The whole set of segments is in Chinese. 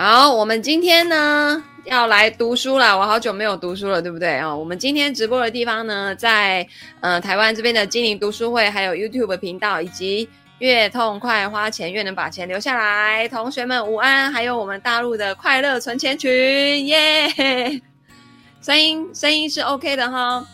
好，我们今天呢要来读书了。我好久没有读书了，对不对啊？我们今天直播的地方呢，在呃台湾这边的精灵读书会，还有 YouTube 频道，以及越痛快花钱越能把钱留下来。同学们午安，还有我们大陆的快乐存钱群，耶、声音声音是 OK 的哈。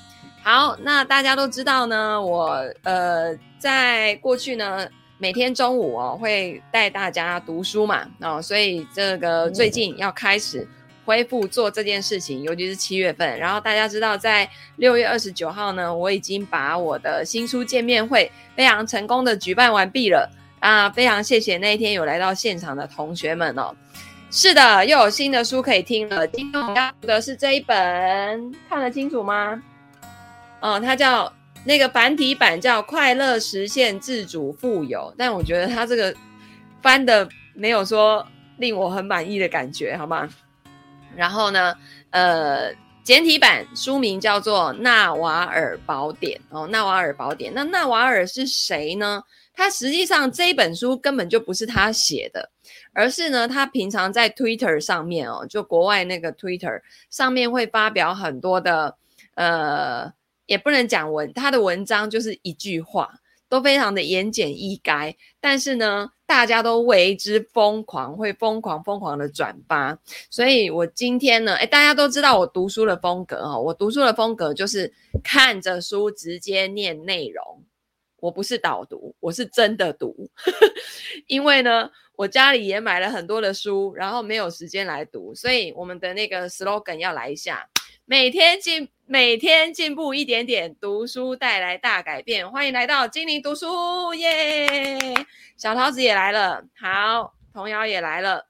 好，那大家都知道呢，我呃在过去呢。每天中午哦，会带大家读书嘛，哦，所以这个最近要开始恢复做这件事情，尤其是七月份。然后大家知道，在六月二十九号呢，我已经把我的新书见面会非常成功的举办完毕了啊！非常谢谢那一天有来到现场的同学们哦。是的，又有新的书可以听了。今天我们要读的是这一本，看得清楚吗？哦，它叫。那个繁体版叫《快乐实现自主富有》，但我觉得他这个翻的没有说令我很满意的感觉，好吗？然后呢，呃，简体版书名叫做《纳瓦尔宝典》哦，《纳瓦尔宝典》。那纳瓦尔是谁呢？他实际上这一本书根本就不是他写的，而是呢，他平常在 Twitter 上面哦，就国外那个 Twitter 上面会发表很多的呃。也不能讲文，他的文章就是一句话，都非常的言简意赅。但是呢，大家都为之疯狂，会疯狂疯狂的转发。所以我今天呢，诶，大家都知道我读书的风格哈，我读书的风格就是看着书直接念内容。我不是导读，我是真的读。因为呢，我家里也买了很多的书，然后没有时间来读，所以我们的那个 slogan 要来一下。每天进，每天进步一点点，读书带来大改变。欢迎来到精灵读书，耶！小桃子也来了，好，童谣也来了，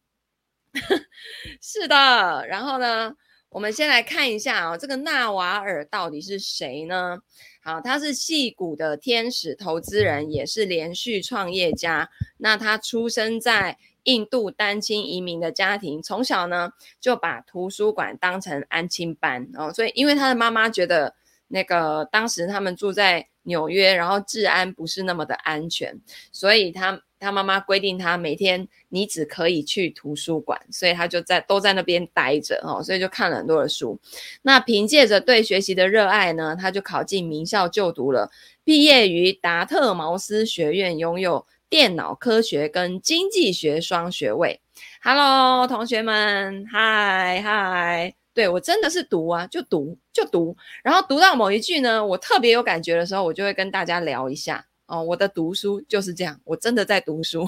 是的。然后呢，我们先来看一下哦，这个纳瓦尔到底是谁呢？好，他是戏骨的天使投资人，也是连续创业家。那他出生在。印度单亲移民的家庭，从小呢就把图书馆当成安亲班哦，所以因为他的妈妈觉得那个当时他们住在纽约，然后治安不是那么的安全，所以他他妈妈规定他每天你只可以去图书馆，所以他就在都在那边待着哦，所以就看了很多的书。那凭借着对学习的热爱呢，他就考进名校就读了，毕业于达特茅斯学院，拥有。电脑科学跟经济学双学位，Hello，同学们，嗨嗨，对，我真的是读啊，就读就读，然后读到某一句呢，我特别有感觉的时候，我就会跟大家聊一下哦。我的读书就是这样，我真的在读书。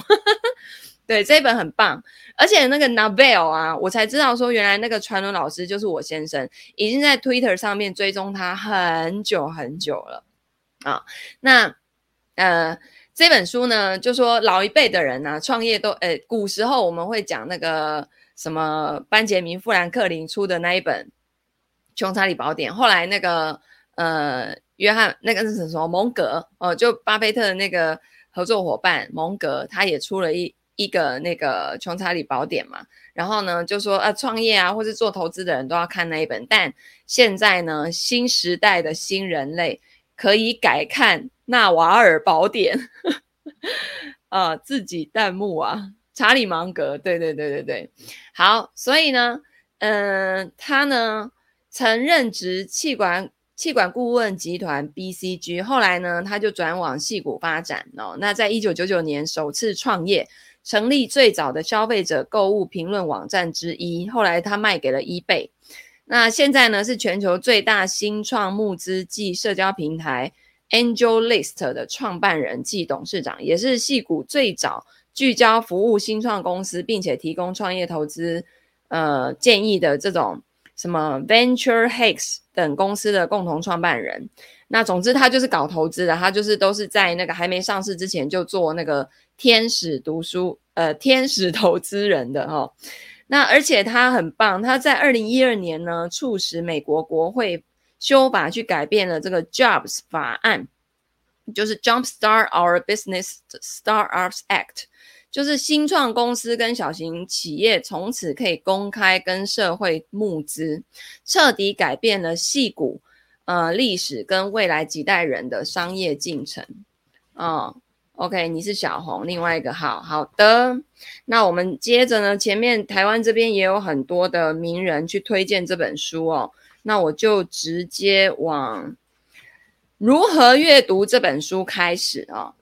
对，这一本很棒，而且那个 Naval 啊，我才知道说原来那个传伦老师就是我先生，已经在 Twitter 上面追踪他很久很久了啊、那呃。这本书呢，就说老一辈的人啊，创业都诶，古时候我们会讲那个什么班杰明·富兰克林出的那一本《穷查理宝典》，后来那个呃约翰那个是什么蒙格哦，就巴菲特那个合作伙伴蒙格，他也出了一一个那个《穷查理宝典》嘛。然后呢，就说呃创业啊，或是做投资的人都要看那一本。但现在呢，新时代的新人类可以改看。纳瓦尔宝典，啊、自己弹幕啊，查理芒格，对对对对对，好，所以呢，嗯、呃，他呢曾任职气管气管顾问集团 BCG，后来呢，他就转往戏谷发展哦。那在一九九九年首次创业，成立最早的消费者购物评论网站之一，后来他卖给了 eBay。那现在呢，是全球最大新创募资暨社交平台。AngelList 的创办人暨董事长，也是矽谷最早聚焦服务新创公司，并且提供创业投资呃建议的这种什么 Venture Hacks 等公司的共同创办人。那总之，他就是搞投资的，他就是都是在那个还没上市之前就做那个天使读书呃天使投资人的哈、那而且他很棒，他在二零一二年呢，促使美国国会。修法去改变了这个 Jobs 法案，就是 Jumpstart Our Business Startups Act，就是新创公司跟小型企业从此可以公开跟社会募资，彻底改变了戏股呃历史跟未来几代人的商业进程啊 OK，你是小红，另外一个号，好的。那我们接着呢，前面台湾这边也有很多的名人去推荐这本书哦，那我就直接往如何阅读这本书开始哦。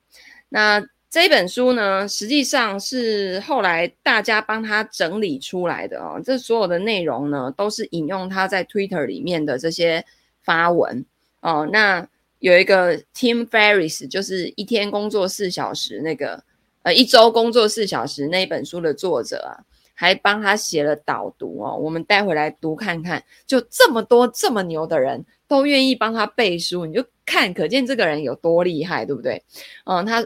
那这本书呢，实际上是后来大家帮他整理出来的哦，这所有的内容呢，都是引用他在 Twitter 里面的这些发文哦，那。有一个 Tim Ferriss，就是一天工作四小时那个，呃，一周工作四小时那一本书的作者啊，还帮他写了导读哦。我们带回来读看看，就这么多这么牛的人都愿意帮他背书，你就看，可见这个人有多厉害，对不对？嗯，他，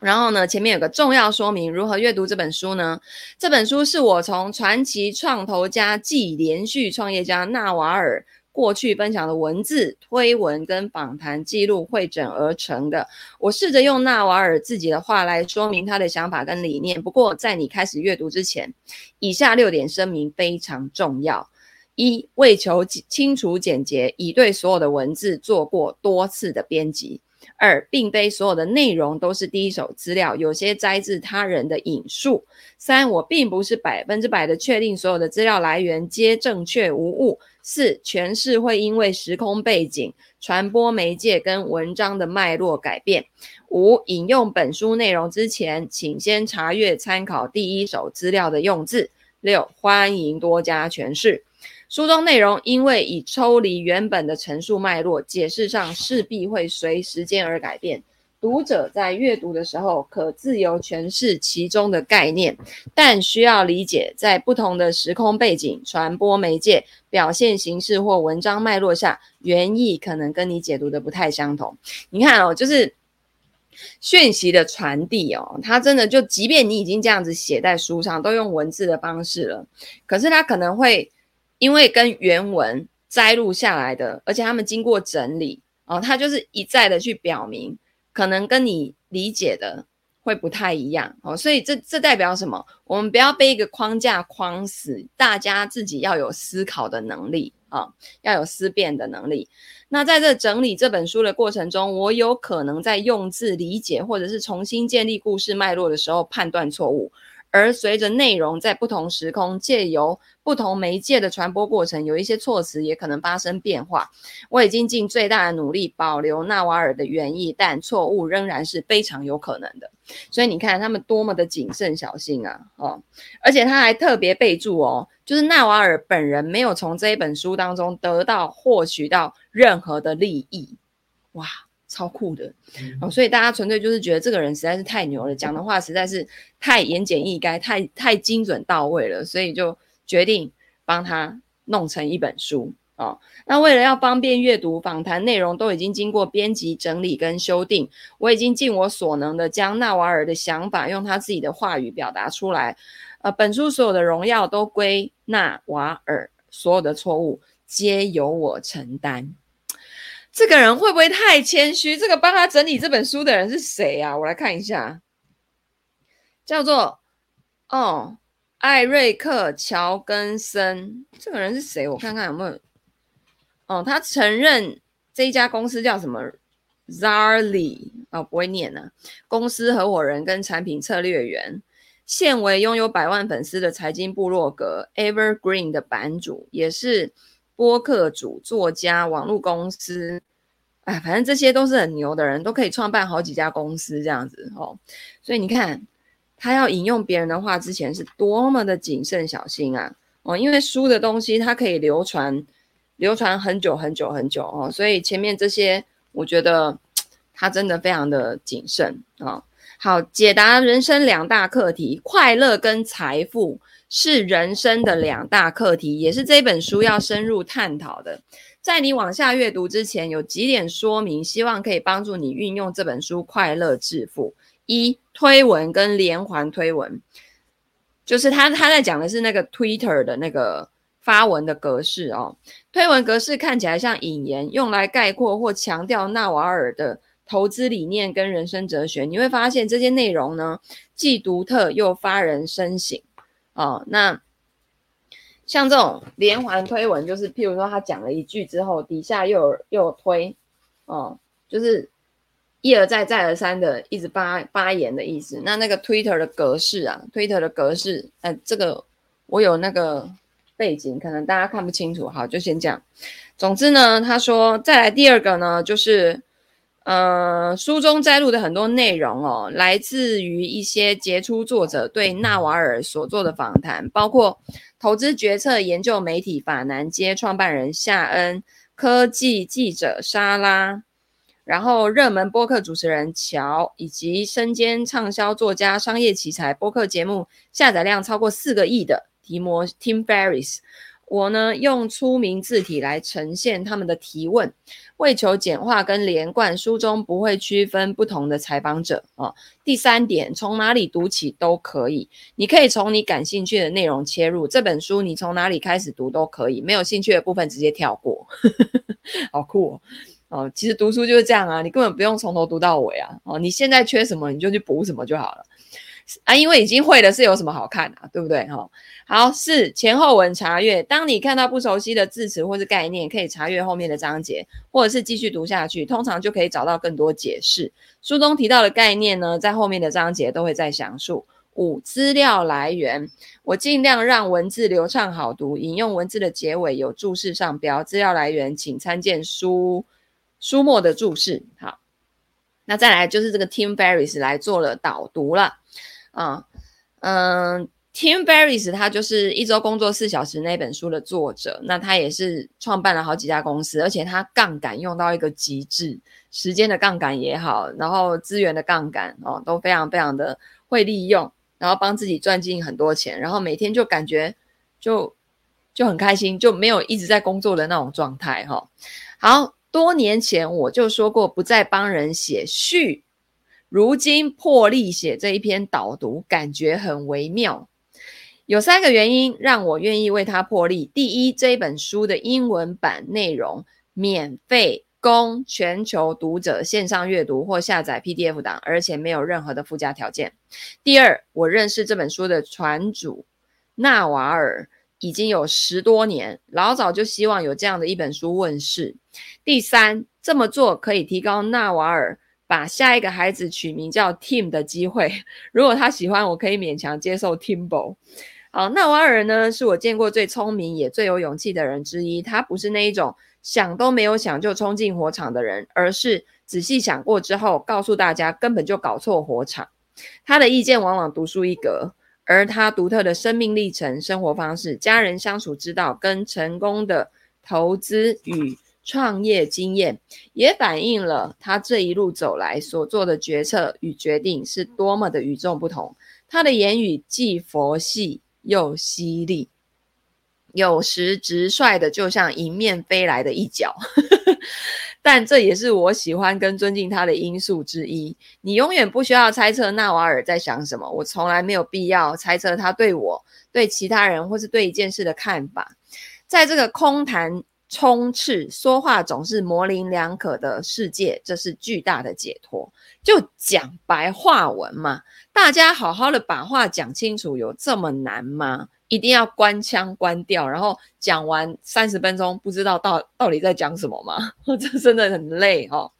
然后呢，前面有个重要说明，如何阅读这本书呢？这本书是我从传奇创投家暨连续创业家纳瓦尔。过去分享的文字、推文跟访谈记录汇整而成的。我试着用纳瓦尔自己的话来说明他的想法跟理念。不过，在你开始阅读之前，以下六点声明非常重要：一、为求清楚简洁，已对所有的文字做过多次的编辑。二，并非所有的内容都是第一手资料，有些摘自他人的引述。三，我并不是百分之百的确定所有的资料来源皆正确无误。四，诠释会因为时空背景、传播媒介跟文章的脉络改变。五，引用本书内容之前，请先查阅参考第一手资料的用字。六，欢迎多加诠释。书中内容因为已抽离原本的陈述脉络，解释上势必会随时间而改变。读者在阅读的时候可自由诠释其中的概念，但需要理解，在不同的时空背景、传播媒介、表现形式或文章脉络下，原意可能跟你解读的不太相同。你看哦，就是讯息的传递哦，它真的就，即便你已经这样子写在书上，都用文字的方式了，可是它可能会。因为跟原文摘录下来的，而且他们经过整理哦，它就是一再的去表明，可能跟你理解的会不太一样哦，所以这这代表什么？我们不要被一个框架框死，大家自己要有思考的能力啊、要有思辨的能力。那在这整理这本书的过程中，我有可能在用字理解或者是重新建立故事脉络的时候判断错误。而随着内容在不同时空借由不同媒介的传播过程，有一些措辞也可能发生变化。我已经尽最大的努力保留纳瓦尔的原意，但错误仍然是非常有可能的。所以你看他们多么的谨慎小心啊！哦，而且他还特别备注哦，就是纳瓦尔本人没有从这一本书当中得到获取到任何的利益。哇！超酷的，哦，所以大家纯粹就是觉得这个人实在是太牛了，讲的话实在是太言简意赅，太太精准到位了，所以就决定帮他弄成一本书哦。那为了要方便阅读，访谈内容都已经经过编辑整理跟修订，我已经尽我所能的将纳瓦尔的想法用他自己的话语表达出来。呃，本书所有的荣耀都归纳瓦尔，所有的错误皆由我承担。这个人会不会太谦虚？这个帮他整理这本书的人是谁啊？我来看一下，叫做哦，艾瑞克·乔根森。这个人是谁？我看看有没有。哦，他承认这一家公司叫什么？Zarly 哦，不会念呢、公司合伙人跟产品策略员，现为拥有百万粉丝的财经部落格 Evergreen 的版主，也是播客主、作家、网络公司。哎，反正这些都是很牛的人，都可以创办好几家公司这样子哦。所以你看，他要引用别人的话之前是多么的谨慎小心啊！哦，因为书的东西它可以流传，流传很久很久很久哦。所以前面这些，我觉得他真的非常的谨慎啊、好，解答人生两大课题，快乐跟财富是人生的两大课题，也是这本书要深入探讨的。在你往下阅读之前，有几点说明，希望可以帮助你运用这本书快乐致富。一、推文跟连环推文，就是他他在讲的是那个 Twitter 的那个发文的格式哦。推文格式看起来像引言，用来概括或强调纳瓦尔的投资理念跟人生哲学。你会发现这些内容呢，既独特又发人深省哦。那像这种连环推文，就是譬如说他讲了一句之后，底下又有又有推，哦，就是一而再再而三的一直发发言的意思。那那个 Twitter 的格式啊，Twitter 的格式，呃，这个我有那个背景，可能大家看不清楚，好，就先这样。总之呢，他说再来第二个呢，就是。呃，书中摘录的很多内容哦，来自于一些杰出作者对纳瓦尔所做的访谈，包括投资决策研究媒体法南街创办人夏恩、科技记者莎拉，然后热门播客主持人乔，以及身兼畅销作家、商业奇才、播客节目下载量超过四个亿的提摩 Tim Ferriss。我呢，用粗明字体来呈现他们的提问，为求简化跟连贯，书中不会区分不同的采访者啊。第三点，从哪里读起都可以，你可以从你感兴趣的内容切入。这本书你从哪里开始读都可以，没有兴趣的部分直接跳过，好酷哦！哦，其实读书就是这样啊，你根本不用从头读到尾啊。哦，你现在缺什么你就去补什么就好了。啊，因为已经会了，是有什么好看的，对不对？哈，好，四前后文查阅。当你看到不熟悉的字词或是概念，可以查阅后面的章节，或者是继续读下去，通常就可以找到更多解释。书中提到的概念呢，在后面的章节都会再详述。五资料来源，我尽量让文字流畅好读，引用文字的结尾有注释上标。资料来源请参见书书末的注释。好，那再来就是这个 Tim Ferriss 来做了导读了。啊，嗯，Tim Ferris 他就是一周工作四小时那本书的作者，那他也是创办了好几家公司，而且他杠杆用到一个极致，时间的杠杆也好，然后资源的杠杆哦，都非常非常的会利用，然后帮自己赚进很多钱，然后每天就感觉就就很开心，就没有一直在工作的那种状态哈、哦。好多年前我就说过，不再帮人写序。如今破例写这一篇导读，感觉很微妙。有三个原因让我愿意为他破例：第一，这本书的英文版内容免费供全球读者线上阅读或下载 PDF 档，而且没有任何的附加条件；第二，我认识这本书的船主纳瓦尔已经有十多年，老早就希望有这样的一本书问世；第三，这么做可以提高纳瓦尔。把下一个孩子取名叫 Tim 的机会，如果他喜欢，我可以勉强接受 Timbo。好，纳瓦尔呢，是我见过最聪明也最有勇气的人之一。他不是那一种想都没有想就冲进火场的人，而是仔细想过之后，告诉大家根本就搞错火场。他的意见往往独树一格，而他独特的生命历程、生活方式、家人相处之道，跟成功的投资与创业经验也反映了他这一路走来所做的决策与决定是多么的与众不同。他的言语既佛系又犀利，有时直率的就像迎面飞来的一脚，但这也是我喜欢跟尊敬他的因素之一。你永远不需要猜测纳瓦尔在想什么，我从来没有必要猜测他对我、对其他人或是对一件事的看法。在这个空谈。充斥说话总是模棱两可的世界，这是巨大的解脱。就讲白话文嘛，大家好好的把话讲清楚，有这么难吗？一定要关腔关掉，然后讲完三十分钟，不知道到到底在讲什么吗？这真的很累哦。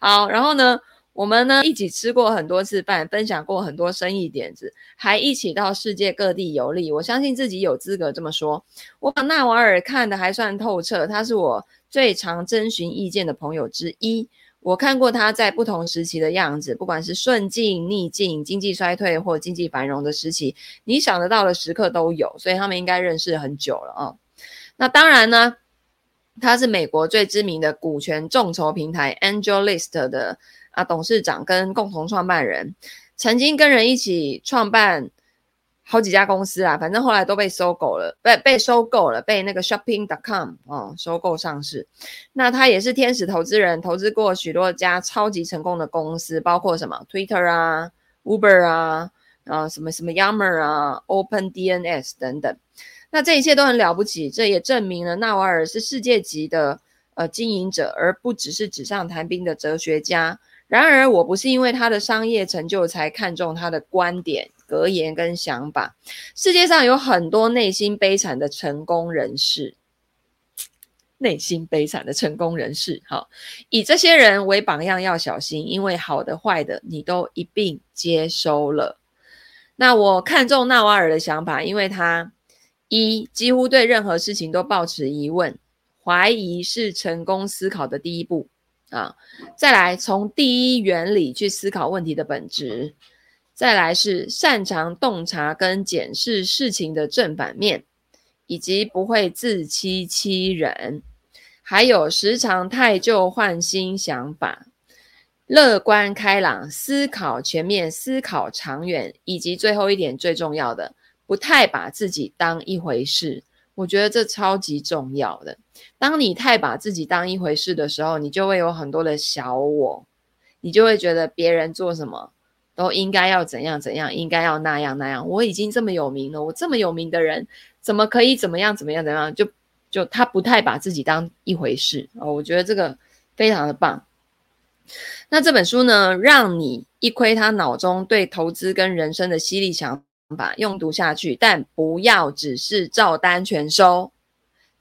好，然后呢？我们呢，一起吃过很多次饭，分享过很多生意点子，还一起到世界各地游历。我相信自己有资格这么说。我把纳瓦尔看得还算透彻，他是我最常征询意见的朋友之一。我看过他在不同时期的样子，不管是顺境、逆境、经济衰退或经济繁荣的时期，你想得到的时刻都有。所以他们应该认识很久了啊、哦。那当然呢，他是美国最知名的股权众筹平台 AngelList 的。啊，董事长跟共同创办人曾经跟人一起创办好几家公司啊，反正后来都被收购了，被被收购了，被那个 Shopping.com 哦收购上市。那他也是天使投资人，投资过许多家超级成功的公司，包括什么 Twitter 啊、Uber 啊、啊什么什么 Yammer 啊、OpenDNS 等等。那这一切都很了不起，这也证明了纳瓦尔是世界级的呃经营者，而不只是纸上谈兵的哲学家。然而，我不是因为他的商业成就才看重他的观点、格言跟想法。世界上有很多内心悲惨的成功人士，内心悲惨的成功人士。好，以这些人为榜样要小心，因为好的坏的你都一并接收了。那我看中纳瓦尔的想法，因为他一几乎对任何事情都抱持疑问，怀疑是成功思考的第一步啊。再来从第一原理去思考问题的本质。再来是擅长洞察跟检视事情的正反面，以及不会自欺欺人，还有时常汰旧换新想法，乐观开朗，思考全面，思考长远，以及最后一点最重要的，不太把自己当一回事。我觉得这超级重要的。当你太把自己当一回事的时候，你就会有很多的小我，你就会觉得别人做什么。都应该要怎样怎样，应该要那样那样。我已经这么有名了，我这么有名的人，怎么可以怎么样怎么样怎么样？就就他不太把自己当一回事哦。我觉得这个非常的棒。那这本书呢，让你一窥他脑中对投资跟人生的犀利想法，用读下去，但不要只是照单全收。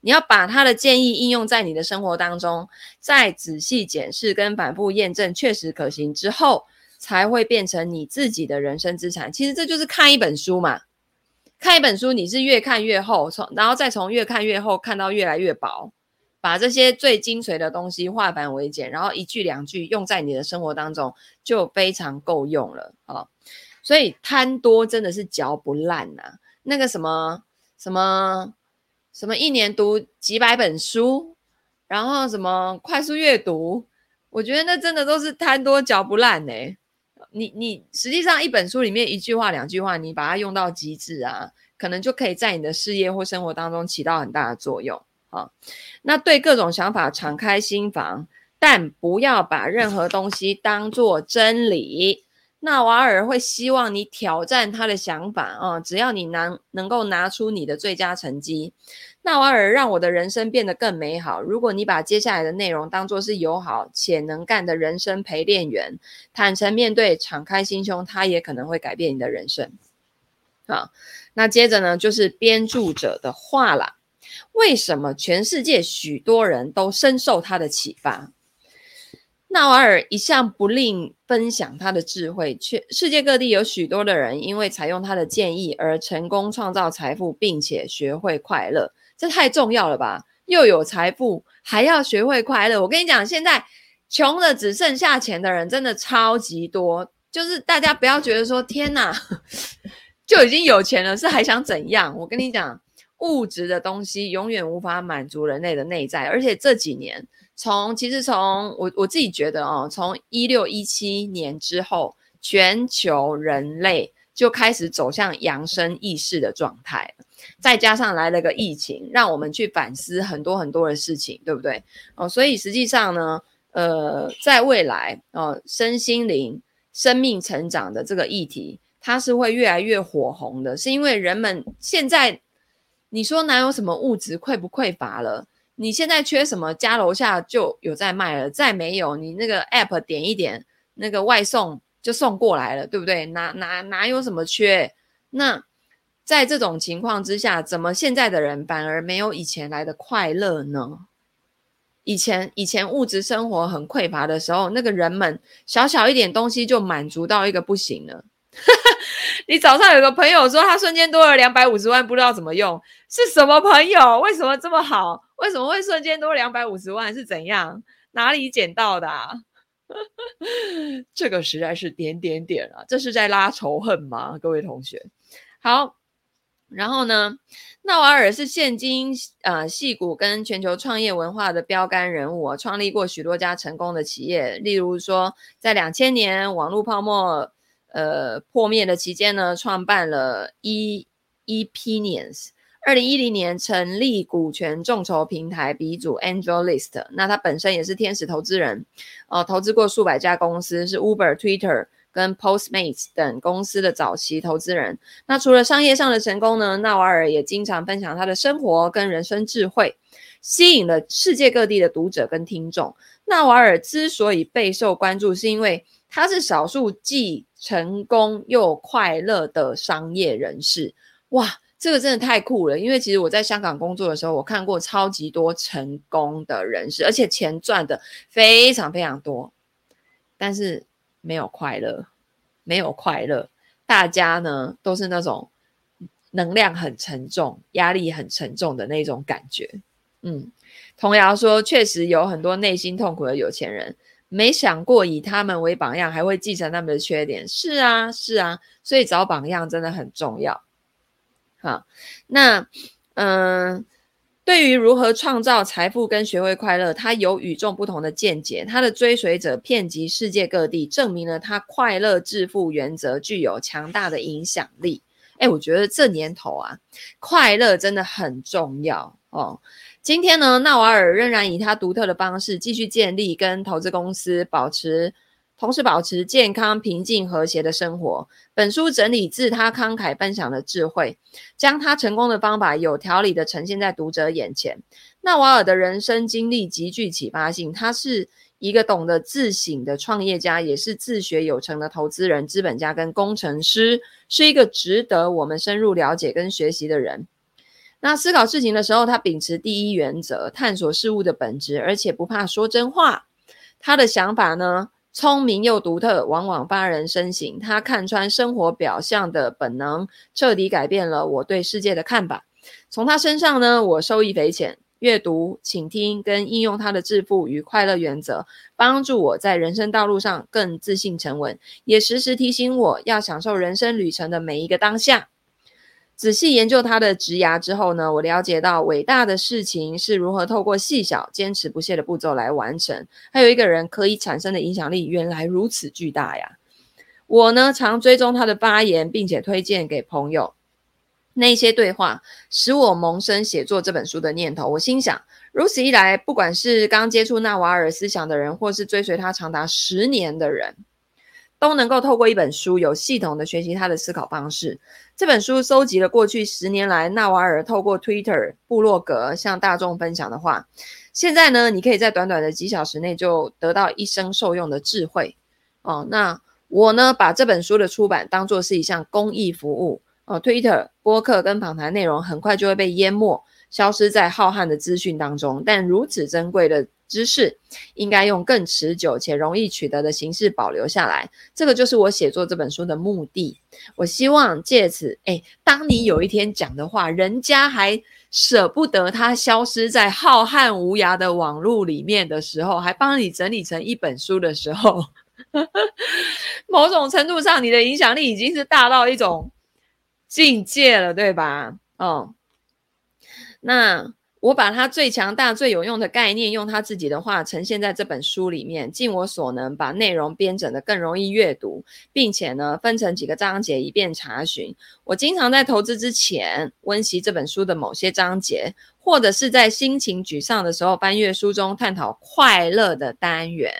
你要把他的建议应用在你的生活当中，再仔细检视跟反复验证，确实可行之后。才会变成你自己的人生资产。其实这就是看一本书嘛，看一本书，你是越看越厚，从然后再从越看越厚看到越来越薄，把这些最精髓的东西化繁为简，然后一句两句用在你的生活当中，就非常够用了啊。所以贪多真的是嚼不烂呐。那个什么什么什么，一年读几百本书，然后什么快速阅读，我觉得那真的都是贪多嚼不烂呢。你你实际上一本书里面一句话两句话，你把它用到极致啊，可能就可以在你的事业或生活当中起到很大的作用啊。那对各种想法敞开心房，但不要把任何东西当做真理。纳瓦尔会希望你挑战他的想法啊，只要你能能够拿出你的最佳成绩。纳瓦尔让我的人生变得更美好。如果你把接下来的内容当作是友好且能干的人生陪练员，坦诚面对，敞开心胸，他也可能会改变你的人生。好，那接着呢，就是编著者的话了。为什么全世界许多人都深受他的启发？纳瓦尔一向不吝分享他的智慧，却世界各地有许多的人因为采用他的建议而成功创造财富，并且学会快乐。这太重要了吧！又有财富，还要学会快乐。我跟你讲，现在穷的只剩下钱的人真的超级多。就是大家不要觉得说天哪，就已经有钱了，是还想怎样？我跟你讲，物质的东西永远无法满足人类的内在。而且这几年，从其实从我我自己觉得哦，从一六一七年之后，全球人类就开始走向扬升意识的状态。再加上来了个疫情，让我们去反思很多很多的事情，对不对？哦，所以实际上呢，呃，在未来哦，身心灵、生命成长的这个议题，它是会越来越火红的，是因为人们现在，你说哪有什么物质匮不匮乏了？你现在缺什么，家楼下就有在卖了，再没有，你那个 app 点一点，那个外送就送过来了，对不对？哪哪哪有什么缺？那。在这种情况之下，怎么现在的人反而没有以前来的快乐呢？以前以前物质生活很匮乏的时候，那个人们小小一点东西就满足到一个不行了。你早上有个朋友说他瞬间多了两百五十万，不知道怎么用，是什么朋友？为什么这么好？为什么会瞬间多两百五十万？是怎样？哪里捡到的啊？这个实在是点点点啊！这是在拉仇恨吗？各位同学，好。然后呢，纳瓦尔是现今呃矽谷跟全球创业文化的标杆人物啊，创立过许多家成功的企业。例如说，在两千年网络泡沫呃破灭的期间呢，创办了 E Epinions。二零一零年成立股权众筹平台鼻祖 AngelList。那他本身也是天使投资人，呃，投资过数百家公司，是 Uber、Twitter。跟 Postmates 等公司的早期投资人，那除了商业上的成功呢，纳瓦尔也经常分享他的生活跟人生智慧，吸引了世界各地的读者跟听众。纳瓦尔之所以备受关注，是因为他是少数既成功又快乐的商业人士。哇，这个真的太酷了，因为其实我在香港工作的时候，我看过超级多成功的人士，而且钱赚的非常非常多，但是没有快乐，没有快乐，大家呢都是那种能量很沉重、压力很沉重的那种感觉。嗯，童谣说，确实有很多内心痛苦的有钱人，没想过以他们为榜样，还会继承他们的缺点。是啊，是啊，所以找榜样真的很重要。好，那嗯，对于如何创造财富跟学会快乐，他有与众不同的见解。他的追随者遍及世界各地，证明了他快乐致富原则具有强大的影响力。哎，我觉得这年头啊，快乐真的很重要哦。今天呢，纳瓦尔仍然以他独特的方式继续建立跟投资公司，保持。同时保持健康、平静、和谐的生活。本书整理自他慷慨分享的智慧，将他成功的方法有条理地呈现在读者眼前。纳瓦尔的人生经历极具启发性，他是一个懂得自省的创业家，也是自学有成的投资人、资本家跟工程师，是一个值得我们深入了解跟学习的人。那思考事情的时候，他秉持第一原则，探索事物的本质，而且不怕说真话。他的想法呢？聪明又独特，往往发人深省。他看穿生活表象的本能，彻底改变了我对世界的看法。从他身上呢，我受益匪浅。阅读、倾听跟应用他的致富与快乐原则，帮助我在人生道路上更自信沉稳，也时时提醒我要享受人生旅程的每一个当下。仔细研究他的职涯之后呢，我了解到伟大的事情是如何透过细小、坚持不懈的步骤来完成。还有一个人可以产生的影响力原来如此巨大呀！我呢，常追踪他的发言，并且推荐给朋友。那些对话使我萌生写作这本书的念头。我心想，如此一来，不管是刚接触纳瓦尔思想的人，或是追随他长达十年的人。都能够透过一本书有系统的学习他的思考方式。这本书搜集了过去十年来纳瓦尔透过 Twitter、部落格向大众分享的话。现在呢，你可以在短短的几小时内就得到一生受用的智慧。哦，那我呢，把这本书的出版当作是一项公益服务。哦，Twitter、播客跟访谈内容很快就会被淹没，消失在浩瀚的资讯当中。但如此珍贵的。知识应该用更持久且容易取得的形式保留下来，这个就是我写作这本书的目的。我希望借此，诶，当你有一天讲的话，人家还舍不得它消失在浩瀚无涯的网络里面的时候，还帮你整理成一本书的时候，某种程度上，你的影响力已经是大到一种境界了，对吧？哦，那。我把他最强大、最有用的概念，用他自己的话呈现在这本书里面，尽我所能把内容编整得更容易阅读，并且呢，分成几个章节以便查询。我经常在投资之前温习这本书的某些章节，或者是在心情沮丧的时候翻阅书中探讨快乐的单元。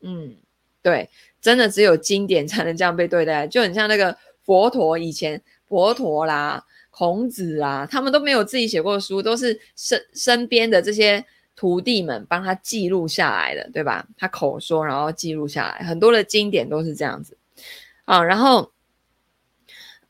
嗯，对，真的只有经典才能这样被对待，就很像那个佛陀以前佛陀啦。孔子啊，他们都没有自己写过书，都是身身边的这些徒弟们帮他记录下来的，对吧？他口说，然后记录下来，很多的经典都是这样子。啊，然后，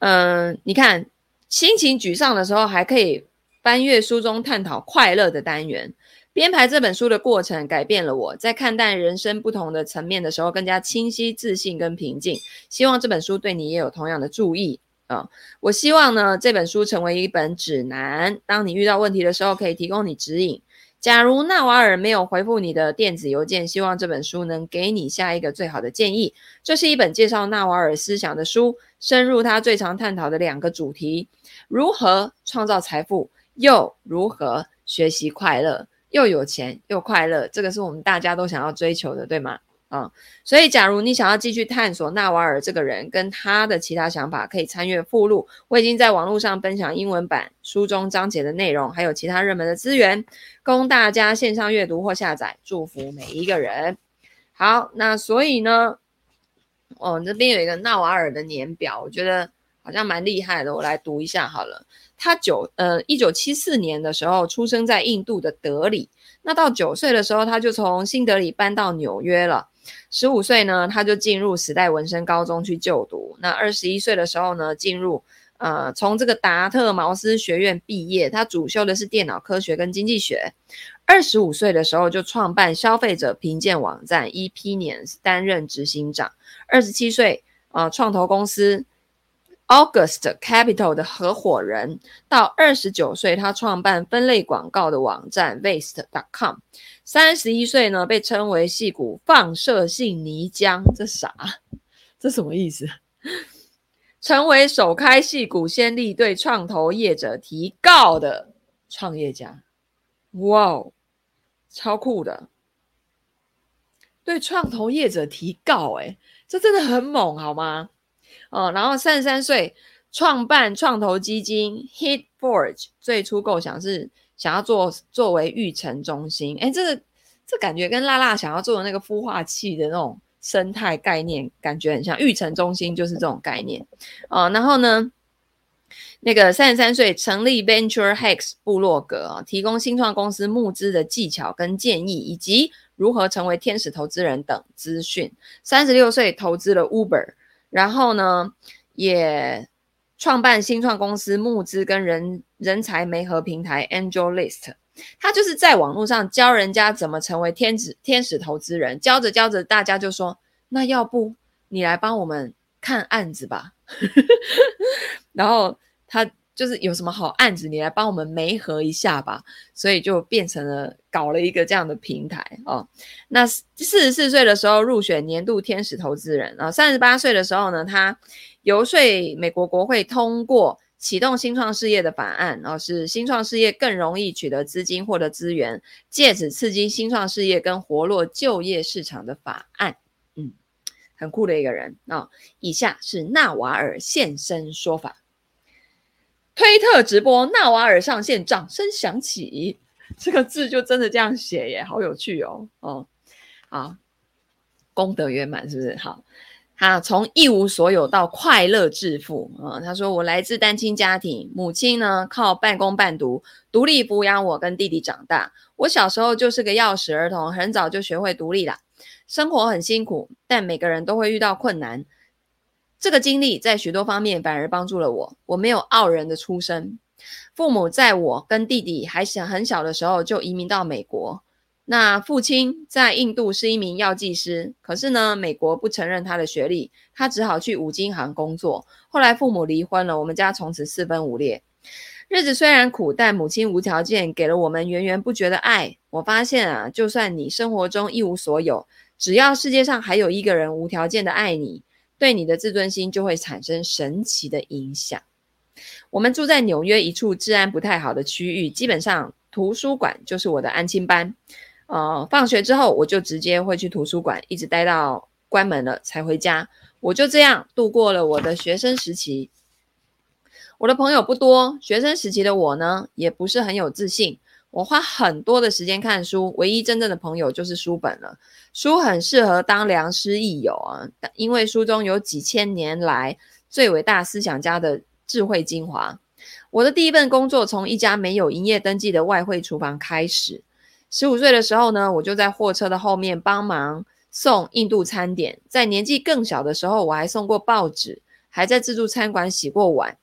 嗯、你看，心情沮丧的时候，还可以翻阅书中探讨快乐的单元。编排这本书的过程改变了我，在看待人生不同的层面的时候，更加清晰、自信跟平静。希望这本书对你也有同样的注意。啊，我希望呢，这本书成为一本指南，当你遇到问题的时候，可以提供你指引。假如纳瓦尔没有回复你的电子邮件，希望这本书能给你下一个最好的建议。这是一本介绍纳瓦尔思想的书，深入他最常探讨的两个主题：如何创造财富，又如何学习快乐，又有钱又快乐。这个是我们大家都想要追求的，对吗？啊、所以假如你想要继续探索纳瓦尔这个人跟他的其他想法，可以参阅附录。我已经在网络上分享英文版书中章节的内容，还有其他热门的资源，供大家线上阅读或下载。祝福每一个人。好，那所以呢，哦，这边有一个纳瓦尔的年表，我觉得好像蛮厉害的，我来读一下好了。他九呃一九七四年的时候出生在印度的德里，那到九岁的时候他就从新德里搬到纽约了。十五岁呢，他就进入时代文森高中去就读。那二十一岁的时候呢，进入呃，从这个达特茅斯学院毕业，他主修的是电脑科学跟经济学。二十五岁的时候就创办消费者评鉴网站 e p n i a n s 担任执行长。二十七岁，啊，创投公司 August Capital 的合伙人。到二十九岁，他创办分类广告的网站 Waste.com。三十一岁呢，被称为戏骨放射性泥浆，这啥？这什么意思？成为首开戏骨先例对创投业者提告的创业家，哇哦，超酷的！对创投业者提告，诶，这真的很猛，好吗？哦，然后三十三岁创办创投基金 Hit Forge，最初构想是想要做作为育成中心，诶，这个这感觉跟辣辣想要做的那个孵化器的那种。生态概念感觉很像，育成中心就是这种概念哦。然后呢，那个三十三岁成立 Venture Hacks 部落格，提供新创公司募资的技巧跟建议，以及如何成为天使投资人等资讯。三十六岁投资了 Uber，然后呢，也创办新创公司募资跟人人才媒合平台 AngelList。他就是在网络上教人家怎么成为天使天使投资人，教着教着，大家就说：“那要不你来帮我们看案子吧。”然后他就是有什么好案子，你来帮我们媒合一下吧。所以就变成了搞了一个这样的平台哦。那四十四岁的时候入选年度天使投资人，然后三十八岁的时候呢，他游说美国国会通过。启动新创事业的法案，然后使新创事业更容易取得资金、获得资源，借此刺激新创事业跟活络就业市场的法案。嗯，很酷的一个人啊、哦。以下是纳瓦尔现身说法。推特直播，纳瓦尔上线，掌声响起。这个字就真的这样写耶，好有趣哦。哦，好，功德圆满，是不是？好。他从一无所有到快乐致富啊！他说：“我来自单亲家庭，母亲呢靠半工半读独立抚养我跟弟弟长大。我小时候就是个钥匙儿童，很早就学会独立了。生活很辛苦，但每个人都会遇到困难。这个经历在许多方面反而帮助了我。我没有傲人的出身，父母在我跟弟弟还小很小的时候就移民到美国。”那父亲在印度是一名药剂师，可是呢，美国不承认他的学历，他只好去五金行工作。后来父母离婚了，我们家从此四分五裂。日子虽然苦，但母亲无条件给了我们源源不绝的爱。我发现啊，就算你生活中一无所有，只要世界上还有一个人无条件的爱你，对你的自尊心就会产生神奇的影响。我们住在纽约一处治安不太好的区域，基本上图书馆就是我的安亲班。呃，放学之后我就直接会去图书馆，一直待到关门了才回家。我就这样度过了我的学生时期。我的朋友不多，学生时期的我呢，也不是很有自信。我花很多的时间看书，唯一真正的朋友就是书本了。书很适合当良师益友啊，因为书中有几千年来最伟大思想家的智慧精华。我的第一份工作从一家没有营业登记的外汇厨房开始。十五岁的时候呢，我就在货车的后面帮忙送印度餐点。在年纪更小的时候，我还送过报纸，还在自助餐馆洗过碗。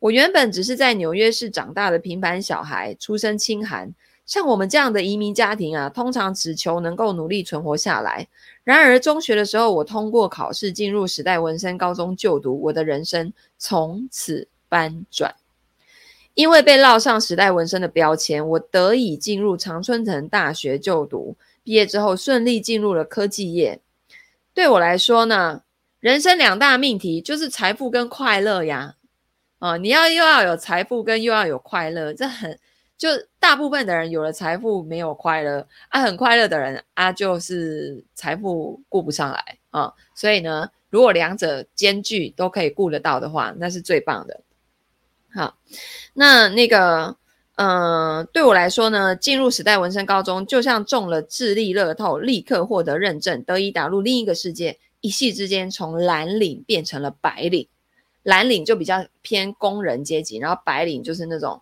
我原本只是在纽约市长大的平凡小孩，出身清寒。像我们这样的移民家庭啊，通常只求能够努力存活下来。然而中学的时候，我通过考试进入时代文森高中就读，我的人生从此翻转。因为被烙上时代纹身的标签，我得以进入常春藤大学就读。毕业之后，顺利进入了科技业。对我来说呢，人生两大命题就是财富跟快乐呀。啊、你要又要有财富，跟又要有快乐，这很就大部分的人有了财富没有快乐啊，很快乐的人啊，就是财富顾不上来啊、所以呢，如果两者兼具都可以顾得到的话，那是最棒的。好，那那个，嗯、呃，对我来说呢，进入史代文森高中就像中了智力乐透，立刻获得认证，得以打入另一个世界。一夕之间，从蓝领变成了白领。蓝领就比较偏工人阶级，然后白领就是那种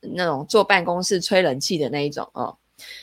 那种坐办公室吹冷气的那一种哦。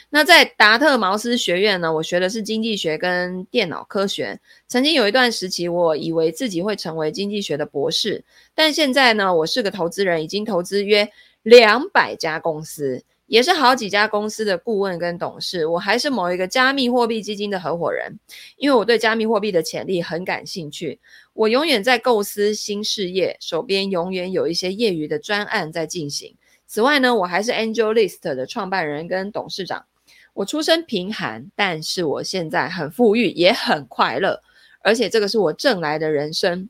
那在达特茅斯学院呢，我学的是经济学跟电脑科学。曾经有一段时期，我以为自己会成为经济学的博士，但现在呢，我是个投资人，已经投资约两百家公司，也是好几家公司的顾问跟董事。我还是某一个加密货币基金的合伙人，因为我对加密货币的潜力很感兴趣。我永远在构思新事业，手边永远有一些业余的专案在进行。此外呢，我还是 AngelList 的创办人跟董事长。我出身贫寒，但是我现在很富裕，也很快乐，而且这个是我挣来的人生。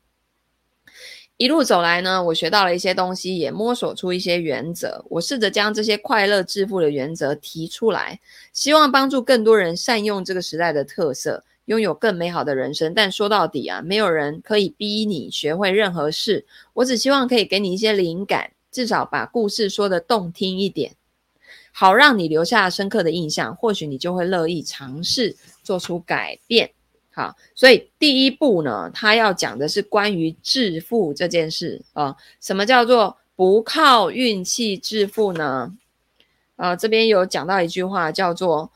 一路走来呢，我学到了一些东西，也摸索出一些原则。我试着将这些快乐致富的原则提出来，希望帮助更多人善用这个时代的特色，拥有更美好的人生。但说到底啊，没有人可以逼你学会任何事。我只希望可以给你一些灵感，至少把故事说得动听一点。好，让你留下深刻的印象，或许你就会乐意尝试做出改变。好，所以第一步呢，他要讲的是关于致富这件事啊、什么叫做不靠运气致富呢？啊、这边有讲到一句话，叫做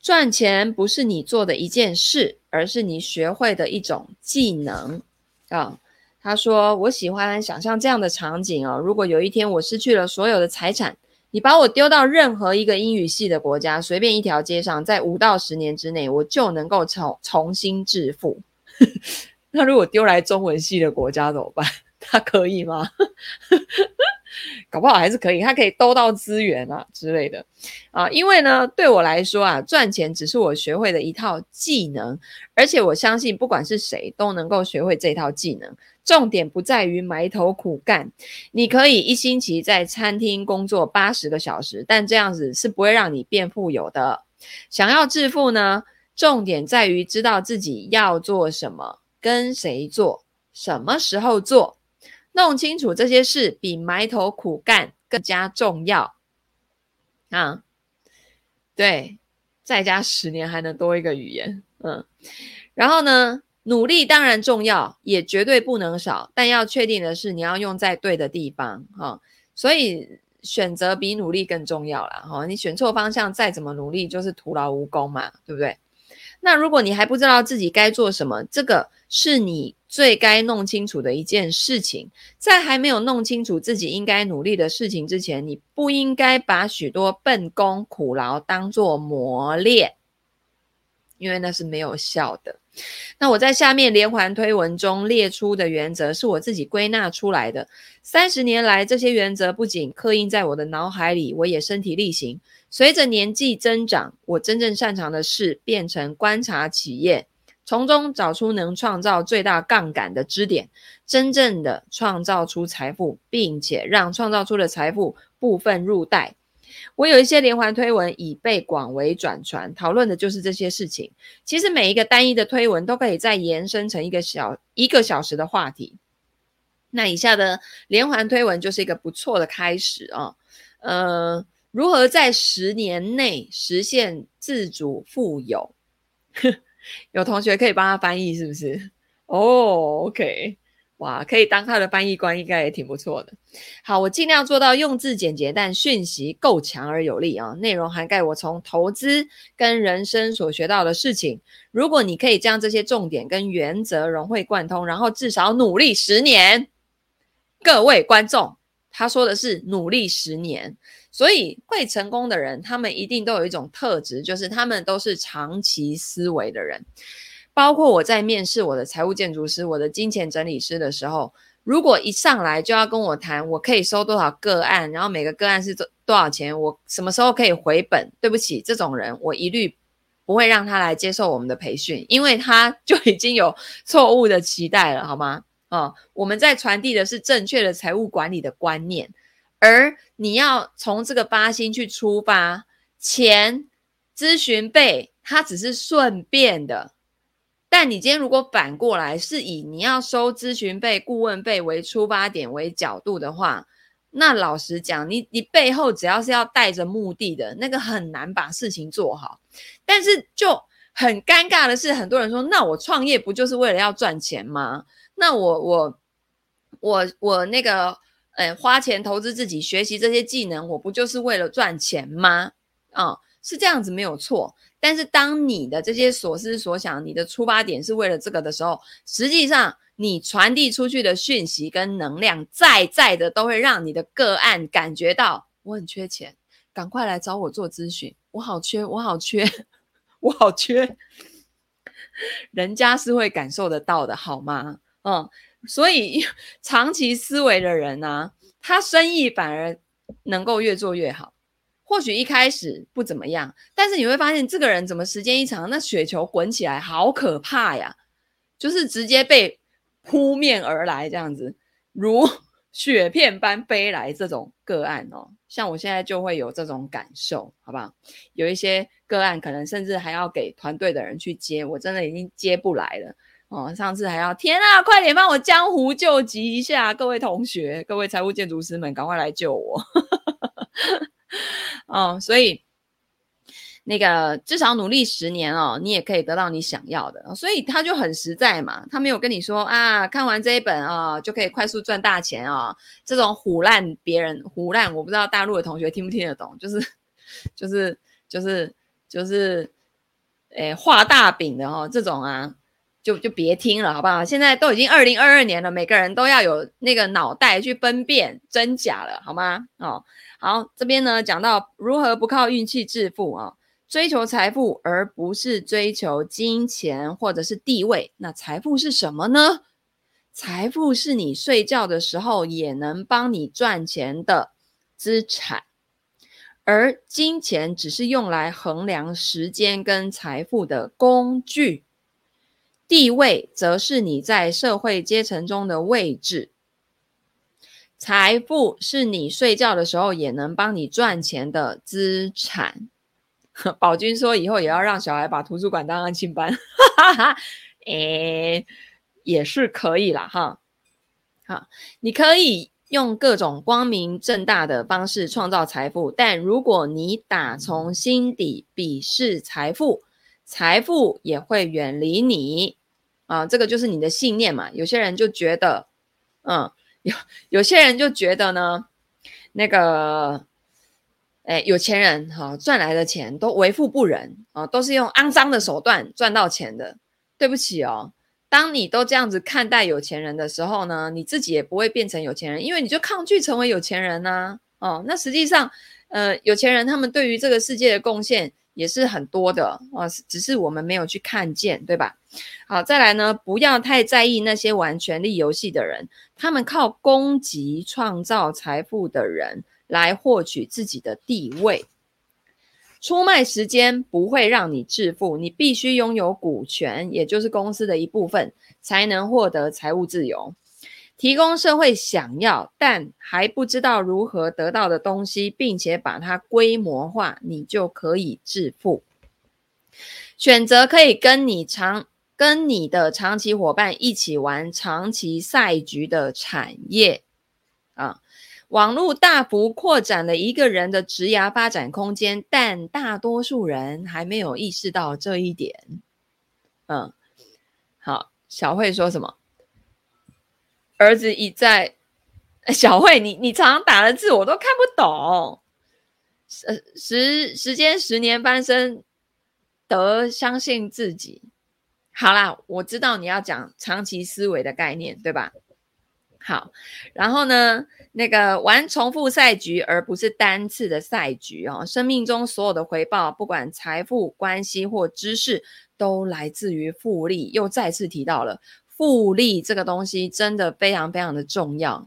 赚钱不是你做的一件事，而是你学会的一种技能啊、他说，我喜欢想象这样的场景哦，如果有一天我失去了所有的财产。你把我丢到任何一个英语系的国家，随便一条街上，在五到十年之内，我就能够重重新致富。那如果丢来中文系的国家怎么办？他可以吗？搞不好还是可以，他可以兜到资源啊之类的啊。因为呢，对我来说啊，赚钱只是我学会的一套技能，而且我相信，不管是谁都能够学会这套技能。重点不在于埋头苦干，你可以一星期在餐厅工作八十个小时，但这样子是不会让你变富有的。想要致富呢，重点在于知道自己要做什么，跟谁做，什么时候做。弄清楚这些事比埋头苦干更加重要啊！对，再加十年还能多一个语言，嗯，然后呢，努力当然重要，也绝对不能少，但要确定的是你要用在对的地方哈。所以选择比努力更重要啦哈。你选错方向，再怎么努力就是徒劳无功嘛，对不对？那如果你还不知道自己该做什么，这个是你最该弄清楚的一件事情。在还没有弄清楚自己应该努力的事情之前，你不应该把许多笨工苦劳当作磨练，因为那是没有效的。那我在下面连环推文中列出的原则，是我自己归纳出来的。三十年来，这些原则不仅刻印在我的脑海里，我也身体力行。随着年纪增长，我真正擅长的事变成观察企业，从中找出能创造最大杠杆的支点，真正的创造出财富，并且让创造出的财富部分入袋。我有一些连环推文已被广为转传，讨论的就是这些事情。其实每一个单一的推文都可以再延伸成一个小一个小时的话题。那以下的连环推文就是一个不错的开始啊，呃。如何在十年内实现自主富有？有同学可以帮他翻译，是不是？哦、，OK，哇，可以当他的翻译官，应该也挺不错的。好，我尽量做到用字简洁，但讯息够强而有力啊。内容涵盖我从投资跟人生所学到的事情。如果你可以将这些重点跟原则融会贯通，然后至少努力十年。各位观众，他说的是努力十年。所以会成功的人，他们一定都有一种特质，就是他们都是长期思维的人。包括我在面试我的财务建筑师、我的金钱整理师的时候，如果一上来就要跟我谈我可以收多少个案，然后每个个案是多多少钱，我什么时候可以回本？对不起，这种人我一律不会让他来接受我们的培训，因为他 就已经有错误的期待了，好吗？啊，我们在传递的是正确的财务管理的观念。而你要从这个八星去出发，钱咨询费它只是顺便的，但你今天如果反过来是以你要收咨询费、顾问费为出发点为角度的话，那老实讲，你你背后只要是要带着目的的那个很难把事情做好。但是就很尴尬的是，很多人说，那我创业不就是为了要赚钱吗？那我我我我那个。嗯，花钱投资自己，学习这些技能，我不就是为了赚钱吗？啊、是这样子没有错。但是当你的这些所思所想，你的出发点是为了这个的时候，实际上你传递出去的讯息跟能量，在在的都会让你的个案感觉到我很缺钱，赶快来找我做咨询，我好缺，我好缺，我好缺。人家是会感受得到的，好吗？嗯，所以 长期思维的人呢、啊，他生意反而能够越做越好。或许一开始不怎么样，但是你会发现，这个人怎么时间一长，那雪球滚起来，好可怕呀！就是直接被扑面而来，这样子如 雪片般飞来这种个案哦。像我现在就会有这种感受，好不好？有一些个案可能甚至还要给团队的人去接，我真的已经接不来了哦。上次还要天啊，快点帮我江湖救急一下，各位同学，各位财务建筑师们，赶快来救我！哦，所以。那个至少努力十年哦，你也可以得到你想要的，所以他就很实在嘛，他没有跟你说啊，看完这一本啊、就可以快速赚大钱啊、哦，这种唬烂别人唬烂，我不知道大陆的同学听不听得懂，就是就是就是就是，诶画大饼的哦，这种啊，就就别听了，好不好？现在都已经二零二二年了，每个人都要有那个脑袋去分辨真假了，好吗？哦，好，这边呢讲到如何不靠运气致富啊。追求财富，而不是追求金钱或者是地位。那财富是什么呢？财富是你睡觉的时候也能帮你赚钱的资产，而金钱只是用来衡量时间跟财富的工具。地位则是你在社会阶层中的位置。财富是你睡觉的时候也能帮你赚钱的资产。宝君说：“以后也要让小孩把图书馆当安亲班，哈哈哈，诶，也是可以啦，哈。好，你可以用各种光明正大的方式创造财富，但如果你打从心底鄙视财富，财富也会远离你啊。这个就是你的信念嘛。有些人就觉得，嗯，有有些人就觉得呢，那个。”哎，有钱人哈、哦、赚来的钱都为富不仁啊、都是用肮脏的手段赚到钱的。对不起哦，当你都这样子看待有钱人的时候呢，你自己也不会变成有钱人，因为你就抗拒成为有钱人呐、哦，那实际上，呃，有钱人他们对于这个世界的贡献也是很多的啊、只是我们没有去看见，对吧？好，再来呢，不要太在意那些玩权力游戏的人，他们靠攻击创造财富的人。来获取自己的地位，出卖时间不会让你致富，你必须拥有股权，也就是公司的一部分，才能获得财务自由。提供社会想要但还不知道如何得到的东西，并且把它规模化，你就可以致富。选择可以跟你长跟你的长期伙伴一起玩长期赛局的产业啊。网络大幅扩展了一个人的职涯发展空间，但大多数人还没有意识到这一点。嗯，好，小慧说什么？儿子已在。小慧，你你常常打的字我都看不懂。时时时间十年翻身，得相信自己。好啦，我知道你要讲长期思维的概念，对吧？好，然后呢，那个玩重复赛局，而不是单次的赛局哦。生命中所有的回报，不管财富、关系或知识，都来自于复利。又再次提到了复利这个东西，真的非常非常的重要。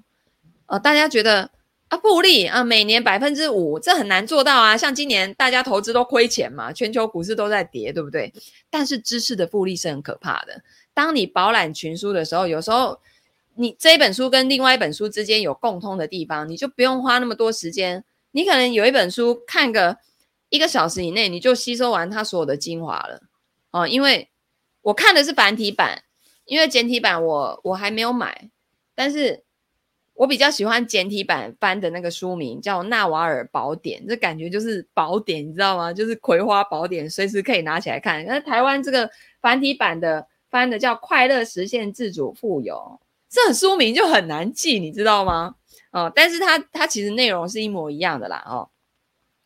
呃，大家觉得啊，复利啊，每年百分之五，这很难做到啊。像今年大家投资都亏钱嘛，全球股市都在跌，对不对？但是知识的复利是很可怕的。当你饱览群书的时候，有时候。你这一本书跟另外一本书之间有共通的地方，你就不用花那么多时间。你可能有一本书看个一个小时以内，你就吸收完它所有的精华了哦。因为我看的是繁体版，因为简体版我我还没有买，但是我比较喜欢简体版翻的那个书名叫《纳瓦尔宝典》，这感觉就是宝典，你知道吗？就是葵花宝典，随时可以拿起来看。那台湾这个繁体版的翻的叫《快乐实现自主富有》。这书名就很难记，你知道吗？哦，但是它它其实内容是一模一样的啦，哦。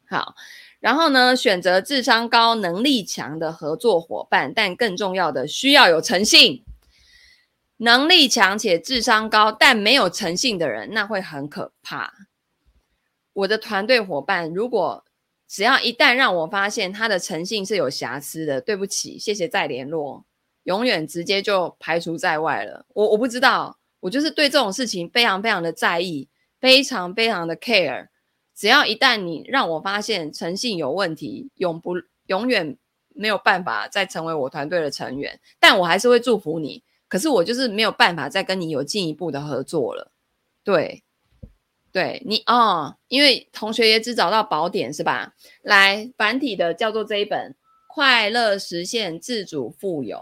好，然后呢，选择智商高、能力强的合作伙伴，但更重要的，需要有诚信。能力强且智商高，但没有诚信的人，那会很可怕。我的团队伙伴，如果只要一旦让我发现他的诚信是有瑕疵的，对不起，谢谢再联络，永远直接就排除在外了。我我不知道，我就是对这种事情非常非常的在意，非常非常的 care。只要一旦你让我发现诚信有问题，永不永远没有办法再成为我团队的成员。但我还是会祝福你。可是我就是没有办法再跟你有进一步的合作了。对，对你哦，因为同学也只找到宝典是吧？来，繁体的叫做这一本《快乐实现自主富有》，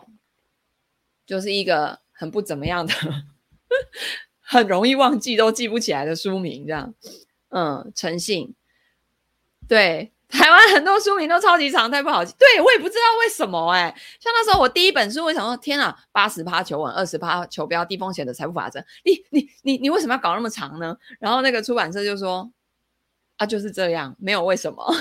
就是一个很不怎么样的，很容易忘记都记不起来的书名，这样。嗯，诚信，对，台湾很多书名都超级长，太不好记。对，我也不知道为什么哎、像那时候我第一本书，我想说，天啊，八十趴求稳，二十趴求标，低风险的财富法则。你你你你为什么要搞那么长呢？然后那个出版社就说，啊，就是这样，没有为什么。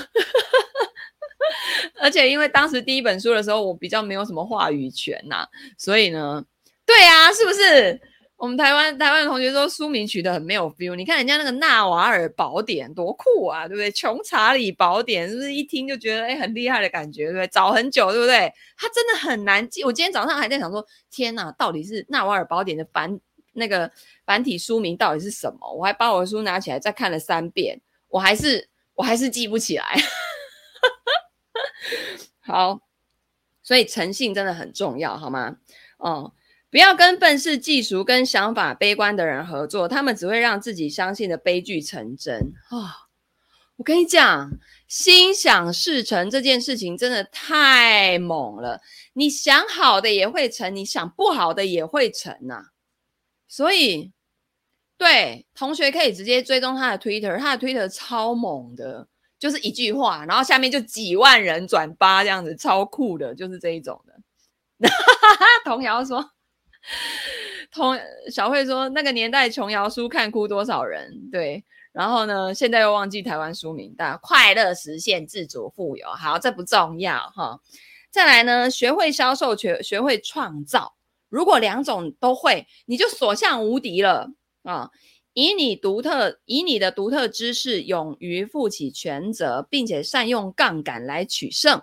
而且因为当时第一本书的时候，我比较没有什么话语权呐、所以呢，对啊，是不是？我们台湾台湾的同学说书名取得很没有 feel，你看人家那个《纳瓦尔宝典》多酷啊，对不对？《穷查理宝典》是不是一听就觉得哎很厉害的感觉，对不对？找很久，对不对？他真的很难记。我今天早上还在想说，天哪，到底是《纳瓦尔宝典》的繁那个繁体书名到底是什么？我还把我的书拿起来再看了三遍，我还是我还是记不起来。好，所以诚信真的很重要，好吗？哦。不要跟愤世嫉俗、跟想法悲观的人合作，他们只会让自己相信的悲剧成真啊、我跟你讲，心想事成这件事情真的太猛了，你想好的也会成，你想不好的也会成呐、所以，对同学可以直接追踪他的 Twitter，他的 Twitter 超猛的，就是一句话，然后下面就几万人转发这样子，超酷的，就是这一种的。童谣说。同小慧说，那个年代琼瑶书看哭多少人？对，然后呢，现在又忘记台湾书名，但快乐实现自主富有。好，这不重要哈。再来呢，学会销售，学学会创造。如果两种都会，你就所向无敌了啊！以你独特，以你的独特知识，勇于负起全责，并且善用杠杆来取胜。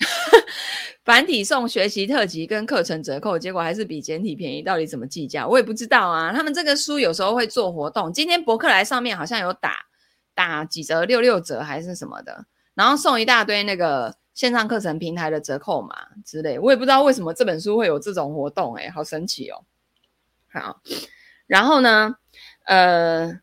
繁体送学习特辑跟课程折扣，结果还是比简体便宜，到底怎么计价？我也不知道啊。他们这个书有时候会做活动，今天博客来上面好像有打打几折，六六折还是什么的，然后送一大堆那个线上课程平台的折扣码之类。我也不知道为什么这本书会有这种活动，欸，诶好神奇哦。好，然后呢，呃，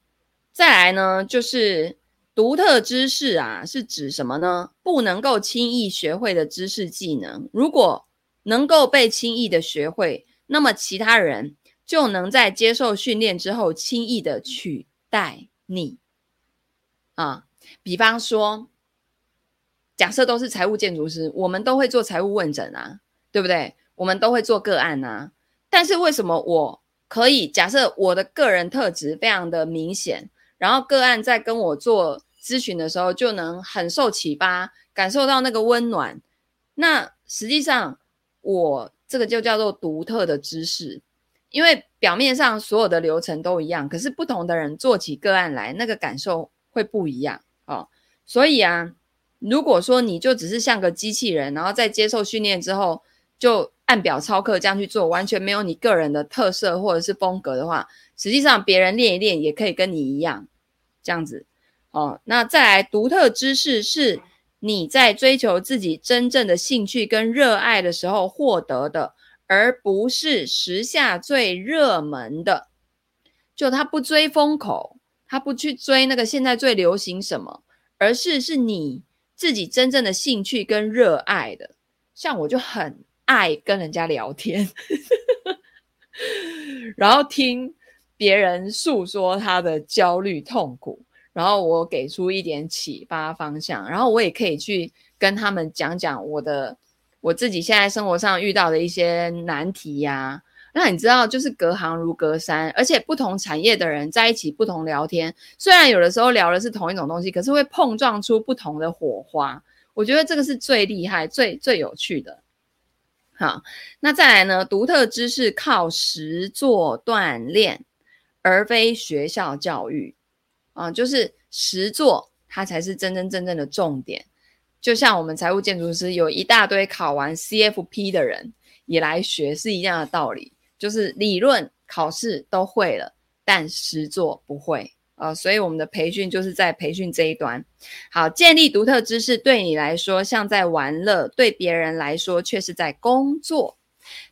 再来呢就是。独特知识啊，是指什么呢？不能够轻易学会的知识技能，如果能够被轻易的学会，那么其他人就能在接受训练之后轻易的取代你。啊，比方说，假设都是财务建筑师，我们都会做财务问诊啊，对不对？我们都会做个案啊。但是为什么我可以？假设我的个人特质非常的明显。然后个案在跟我做咨询的时候，就能很受启发，感受到那个温暖。那实际上，我这个就叫做独特的知识，因为表面上所有的流程都一样，可是不同的人做起个案来，那个感受会不一样哦。所以啊，如果说你就只是像个机器人，然后在接受训练之后就按表操课这样去做，完全没有你个人的特色或者是风格的话，实际上别人练一练也可以跟你一样。这样子，哦，那再来，独特知识是你在追求自己真正的兴趣跟热爱的时候获得的，而不是时下最热门的。就他不追风口，他不去追那个现在最流行什么，而是是你自己真正的兴趣跟热爱的。像我就很爱跟人家聊天，然后听。别人诉说他的焦虑痛苦，然后我给出一点启发方向，然后我也可以去跟他们讲讲我的我自己现在生活上遇到的一些难题呀、那你知道，就是隔行如隔山，而且不同产业的人在一起不同聊天，虽然有的时候聊的是同一种东西，可是会碰撞出不同的火花。我觉得这个是最厉害、最最有趣的。好，那再来呢？独特知识靠实做锻炼，而非学校教育啊，就是实作，它才是真真正正的重点。就像我们财务建筑师有一大堆考完 CFP 的人也来学，是一样的道理。就是理论考试都会了，但实作不会啊、呃，所以我们的培训就是在培训这一端。好，建立独特知识对你来说像在玩乐，对别人来说却是在工作。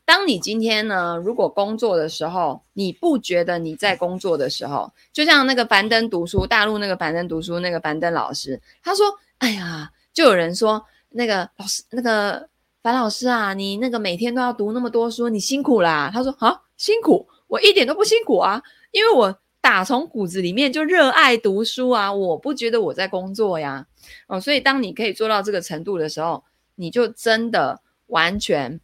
当你今天呢，如果工作的时候，你不觉得你在工作的时候，就像那个樊登读书，大陆那个樊登读书那个樊登老师，他说：“哎呀，就有人说那个老师那个。”樊老师啊，你那个每天都要读那么多书，你辛苦啦。他说：“啊，辛苦？我一点都不辛苦啊，因为我打从骨子里面就热爱读书啊，我不觉得我在工作呀。哦，所以当你可以做到这个程度的时候，你就真的完全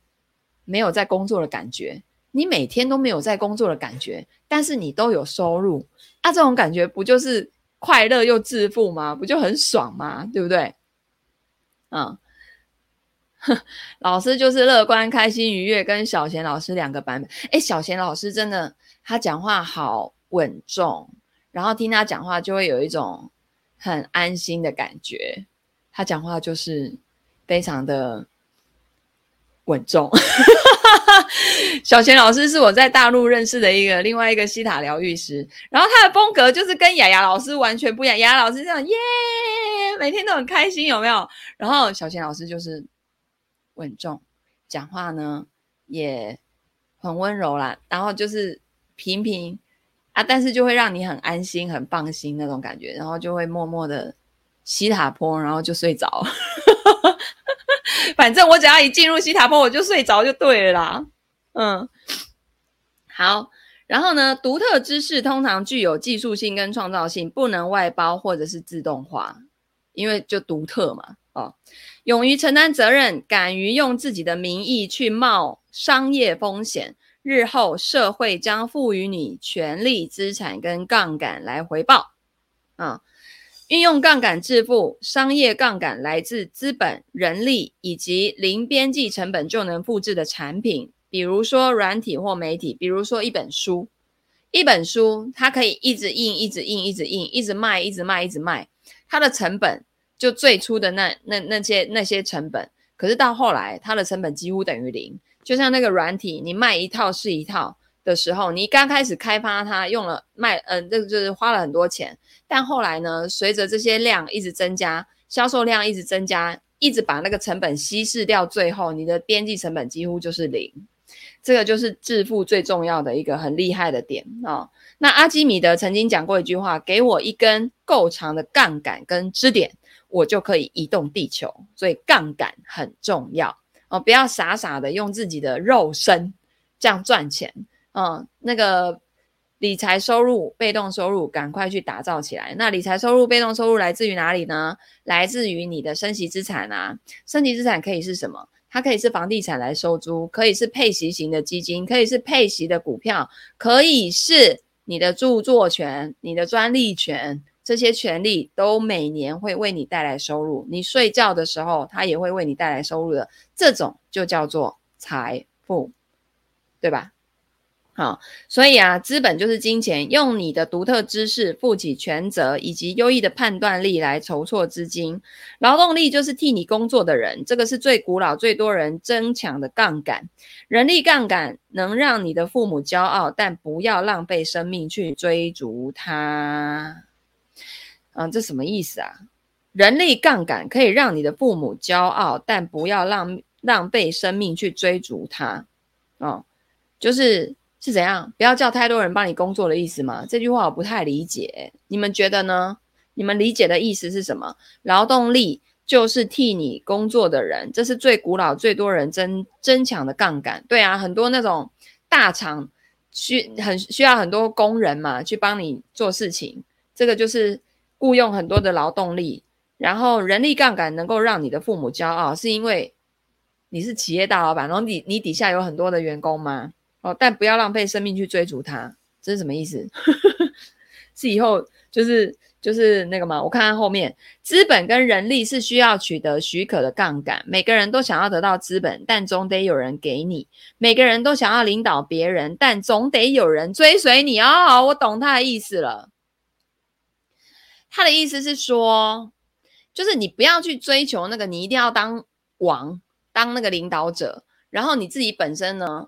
没有在工作的感觉，你每天都没有在工作的感觉，但是你都有收入，啊，这种感觉不就是快乐又致富吗？不就很爽吗？对不对？嗯。”老师就是乐观、开心、愉悦，跟小贤老师两个版本。诶，小贤老师真的，他讲话好稳重，然后听他讲话就会有一种很安心的感觉。他讲话就是非常的稳重。小贤老师是我在大陆认识的一个另外一个西塔疗愈师，然后他的风格就是跟雅雅老师完全不一样。雅雅老师这样耶，每天都很开心，有没有？然后小贤老师就是。稳重，讲话呢也很温柔啦，然后就是平平啊，但是就会让你很安心、很放心那种感觉，然后就会默默的西塔坡，然后就睡着。反正我只要一进入西塔坡，我就睡着就对了啦。嗯，好，然后呢，独特知识通常具有技术性跟创造性，不能外包或者是自动化，因为就独特嘛。哦，勇于承担责任，敢于用自己的名义去冒商业风险，日后社会将赋予你权力、资产跟杠杆来回报。啊，运用杠杆致富，商业杠杆来自资本、人力以及零边际成本就能复制的产品，比如说软体或媒体，比如说一本书。一本书它可以一直印、一直印、一直印、一直卖、一直卖、一直卖，它的成本。就最初的那那那些那些成本，可是到后来，它的成本几乎等于零。就像那个软体，你卖一套是一套的时候，你刚开始开发它，用了卖，嗯、这个就是花了很多钱。但后来呢，随着这些量一直增加，销售量一直增加，一直把那个成本稀释掉，最后你的边际成本几乎就是零。这个就是致富最重要的一个很厉害的点哦。那阿基米德曾经讲过一句话：“给我一根够长的杠杆跟支点。”我就可以移动地球，所以杠杆很重要哦！不要傻傻的用自己的肉身这样赚钱，嗯，那个理财收入、被动收入赶快去打造起来。那理财收入、被动收入来自于哪里呢？来自于你的生息资产啊！生息资产可以是什么？它可以是房地产来收租，可以是配息型的基金，可以是配息的股票，可以是你的著作权、你的专利权。这些权利都每年会为你带来收入，你睡觉的时候，它也会为你带来收入的，这种就叫做财富，对吧？好，所以啊，资本就是金钱，用你的独特知识负起全责，以及优异的判断力来筹措资金。劳动力就是替你工作的人，这个是最古老、最多人争抢的杠杆。人力杠杆能让你的父母骄傲，但不要浪费生命去追逐它。嗯，这什么意思啊？人力杠杆可以让你的父母骄傲，但不要浪浪费生命去追逐它。哦，就是是怎样？不要叫太多人帮你工作的意思吗？这句话我不太理解，你们觉得呢？你们理解的意思是什么？劳动力就是替你工作的人，这是最古老、最多人争争抢的杠杆。对啊，很多那种大厂需很需要很多工人嘛，去帮你做事情，这个就是。雇佣很多的劳动力，然后人力杠杆能够让你的父母骄傲，是因为你是企业大老板，然后你你底下有很多的员工吗？哦，但不要浪费生命去追逐它，这是什么意思？是以后就是就是那个吗？我看看后面，资本跟人力是需要取得许可的杠杆。每个人都想要得到资本，但总得有人给你；每个人都想要领导别人，但总得有人追随你。哦，我懂他的意思了。他的意思是说，就是你不要去追求那个，你一定要当王，当那个领导者，然后你自己本身呢，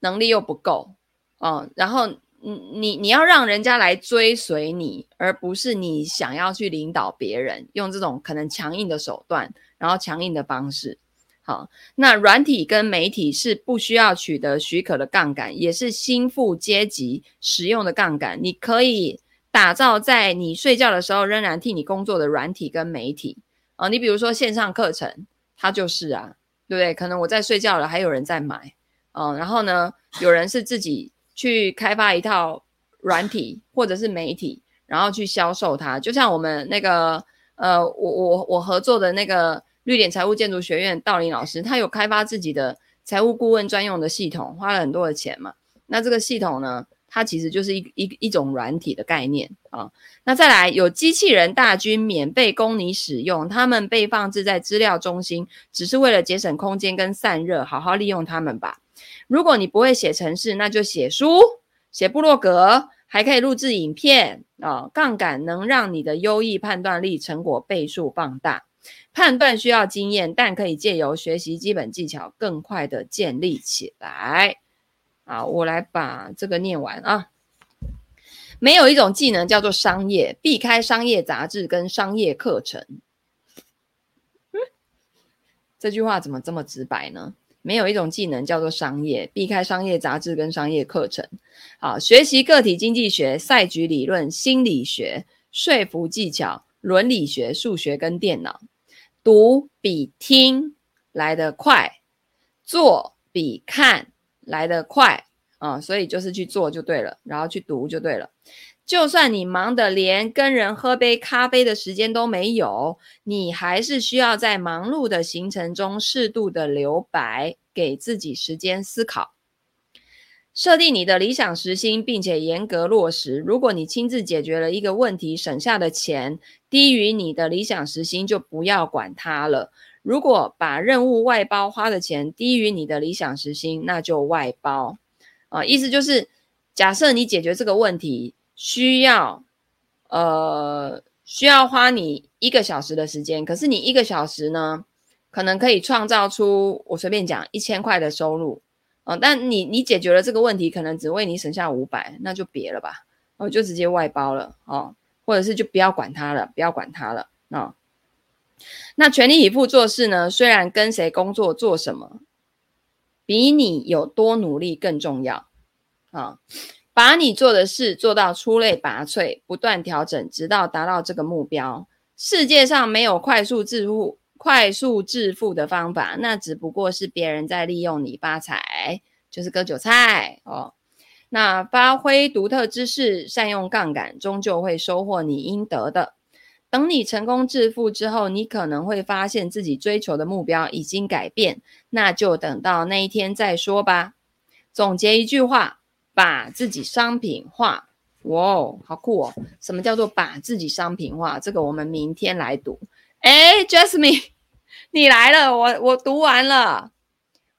能力又不够，哦，然后你你你要让人家来追随你，而不是你想要去领导别人，用这种可能强硬的手段，然后强硬的方式。好，那软体跟媒体是不需要取得许可的杠杆，也是新富阶级使用的杠杆，你可以。打造在你睡觉的时候仍然替你工作的软体跟媒体啊，你比如说线上课程，它就是啊，对不对？可能我在睡觉了，还有人在买，嗯，然后呢，有人是自己去开发一套软体或者是媒体，然后去销售它。就像我们那个呃，我我我合作的那个绿点财务建筑学院道林老师，他有开发自己的财务顾问专用的系统，花了很多的钱嘛。那这个系统呢，它其实就是一一一种软体的概念啊。那再来有机器人大军免费供你使用，他们被放置在资料中心，只是为了节省空间跟散热，好好利用他们吧。如果你不会写程式，那就写书、写部落格，还可以录制影片啊。杠杆能让你的优异判断力成果倍数放大。判断需要经验，但可以借由学习基本技巧，更快的建立起来。好，我来把这个念完啊。没有一种技能叫做商业，避开商业杂志跟商业课程。这句话怎么这么直白呢？没有一种技能叫做商业，避开商业杂志跟商业课程。好，学习个体经济学、赛局理论、心理学、说服技巧、伦理学、数学跟电脑。读比听来得快，做比看来得快啊、所以就是去做就对了，然后去读就对了。就算你忙得连跟人喝杯咖啡的时间都没有，你还是需要在忙碌的行程中适度的留白，给自己时间思考。设定你的理想时薪，并且严格落实。如果你亲自解决了一个问题，省下的钱低于你的理想时薪，就不要管它了。如果把任务外包花的钱低于你的理想时薪，那就外包啊。意思就是，假设你解决这个问题需要，呃，需要花你一个小时的时间，可是你一个小时呢，可能可以创造出我随便讲一千块的收入啊。但你你解决了这个问题，可能只为你省下五百，那就别了吧，我就直接外包了哦，或者是就不要管它了，不要管它了啊。那全力以赴做事呢？虽然跟谁工作做什么，比你有多努力更重要啊！把你做的事做到出类拔萃，不断调整，直到达到这个目标。世界上没有快速致富、快速致富的方法，那只不过是别人在利用你发财，就是割韭菜哦。那发挥独特知识，善用杠杆，终究会收获你应得的。等你成功致富之后，你可能会发现自己追求的目标已经改变，那就等到那一天再说吧。总结一句话：把自己商品化。哇哦，好酷哦！什么叫做把自己商品化？这个我们明天来读。诶，Jasmine，你来了，我我读完了。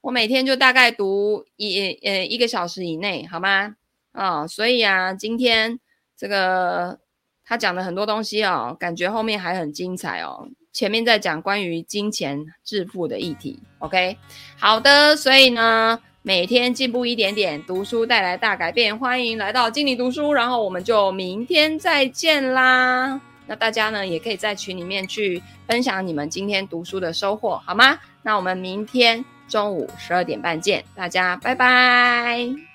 我每天就大概读一呃一个小时以内，好吗？啊、哦，所以啊，今天这个。他讲了很多东西哦，感觉后面还很精彩哦。前面在讲关于金钱致富的议题，OK，好的，所以呢，每天进步一点点，读书带来大改变。欢迎来到经理读书，然后我们就明天再见啦。那大家呢，也可以在群里面去分享你们今天读书的收获，好吗？那我们明天中午十二点半见，大家拜拜。